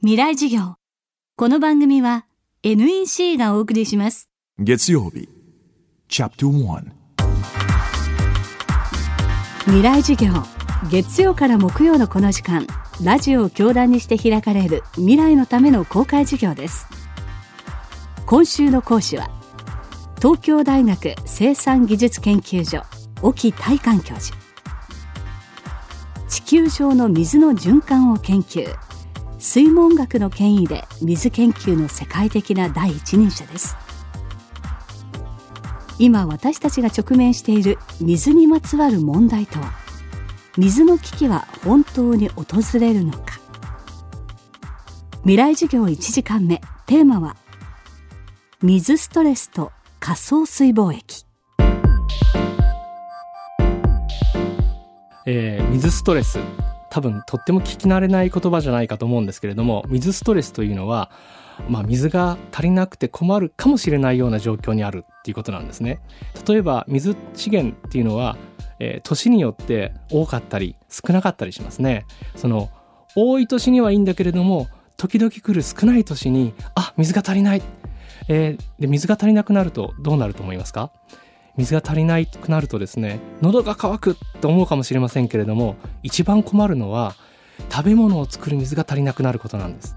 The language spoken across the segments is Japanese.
未来授業。この番組は NEC がお送りします。月曜日。Chapter 1未来授業。月曜から木曜のこの時間。ラジオを教壇にして開かれる。未来のための公開授業です。今週の講師は東京大学生産技術研究所沖大観教授。地球上の水の循環を研究水門学の権威で水研究の世界的な第一人者です。今私たちが直面している水にまつわる問題とは水の危機は本当に訪れるのか。未来授業1時間目テーマは水ストレスと仮想水貿易。えー水ストレス。多分とっても聞き慣れない言葉じゃないかと思うんですけれども水ストレスというのは、まあ、水が足りなくて困るかもしれないような状況にあるっていうことなんですね。例えば水資源っていうのは、えー年によって多かったり少なかったりしますね。その多い年にはいいんだけれども時々来る少ない年にあ水が足りない、えーで水が足りなくなるとどうなると思いますか？水が足りなくなるとですね喉が渇くと思うかもしれませんけれども一番困るのは食べ物を作る水が足りなくなることなんです。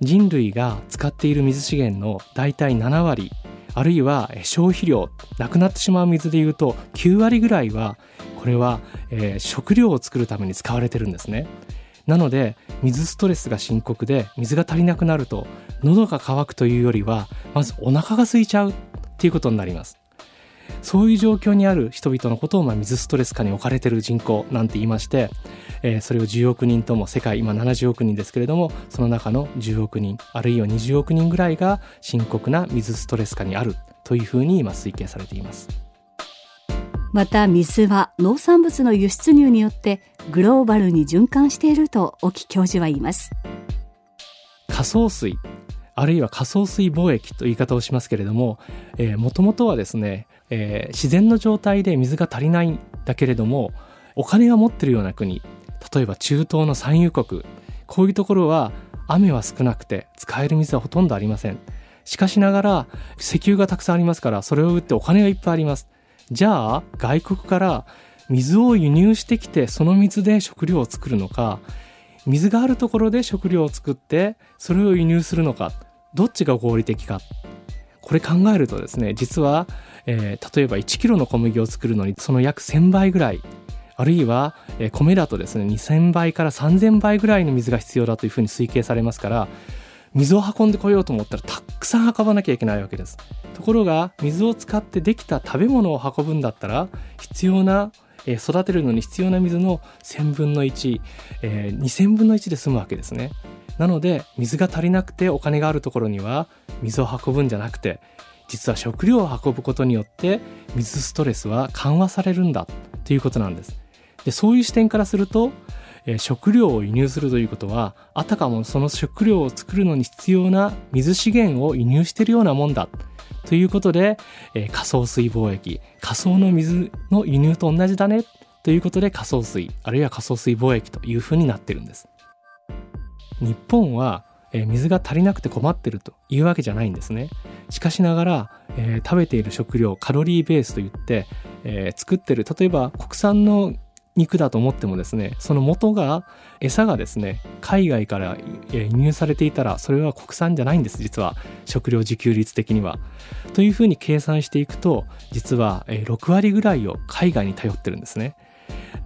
人類が使っている水資源の大体7割あるいはえ消費量なくなってしまう水でいうと9割ぐらいはこれは、えー食料を作るために使われてるんですね。なので水ストレスが深刻で水が足りなくなると喉が渇くというよりはまずお腹が空いちゃうっていうことになります。そういう状況にある人々のことを、まあ、水ストレス下に置かれている人口なんて言いまして、えーそれを10億人とも世界今70億人ですけれどもその中の10億人あるいは20億人ぐらいが深刻な水ストレス下にあるというふうに今推計されています。また水は農産物の輸出入によってグローバルに循環していると沖教授は言います仮想水あるいは仮想水貿易という言い方をしますけれどももともとはですね、えー自然の状態で水が足りないんだけれどもお金は持ってるような国例えば中東の産油国こういうところは雨は少なくて使える水はほとんどありません。しかしながら石油がたくさんありますからそれを売ってお金がいっぱいあります。じゃあ外国から水を輸入してきてその水で食料を作るのか水があるところで食料を作ってそれを輸入するのか。どっちが合理的か。これ考えるとですね実は、えー例えば1キロの小麦を作るのにその約1000倍ぐらいあるいは、えー米だとですね2000倍から3000倍ぐらいの水が必要だというふうに推計されますから水を運んでこようと思ったらたくさん運ばなきゃいけないわけです。ところが水を使ってできた食べ物を運ぶんだったら必要なえー育てるのに必要な水の1000分の1、えー2000分の1で済むわけですね。なので水が足りなくてお金があるところには水を運ぶんじゃなくて実は食料を運ぶことによって水ストレスは緩和されるんだということなんです。でそういう視点からすると、えー食料を輸入するということはあたかもその食料を作るのに必要な水資源を輸入しているようなもんだということで、えー仮想水貿易仮想の水の輸入と同じだねということで仮想水あるいは仮想水貿易というふうになってるんです。日本は、水が足りなくて困ってるというわけじゃないんですねしかしながら、えー食べている食料カロリーベースといって、えー作ってる例えば国産の肉だと思ってもですねその元が餌がですね海外から輸入されていたらそれは国産じゃないんです実は食料自給率的には。というふうに計算していくと実は6割ぐらいを海外に頼ってるんですね。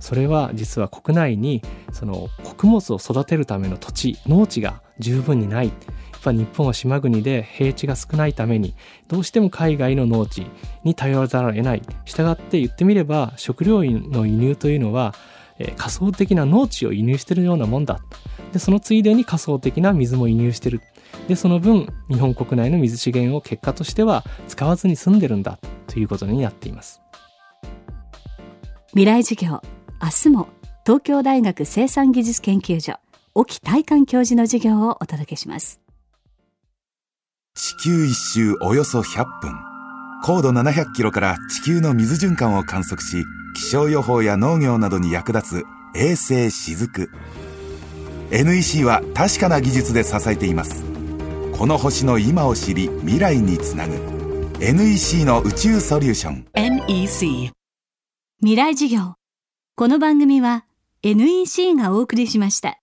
それは実は国内にその穀物を育てるための土地農地が十分にない。やっぱ日本は島国で平地が少ないためにどうしても海外の農地に頼らざるを得ない。したがって言ってみれば食料の輸入というのは、え仮想的な農地を輸入してるようなもんだ。でそのついでに仮想的な水も輸入してる。でその分日本国内の水資源を結果としては使わずに済んでるんだ。ということになっています。未来授業。明日も東京大学生産技術研究所沖大観教授の授業をお届けします。地球一周およそ100分。高度700キロから地球の水循環を観測し気象予報や農業などに役立つ衛星しずく。NEC は確かな技術で支えています。この星の今を知り未来につなぐ。NEC の宇宙ソリューション。NEC 未来事業。この番組は NEC がお送りしました。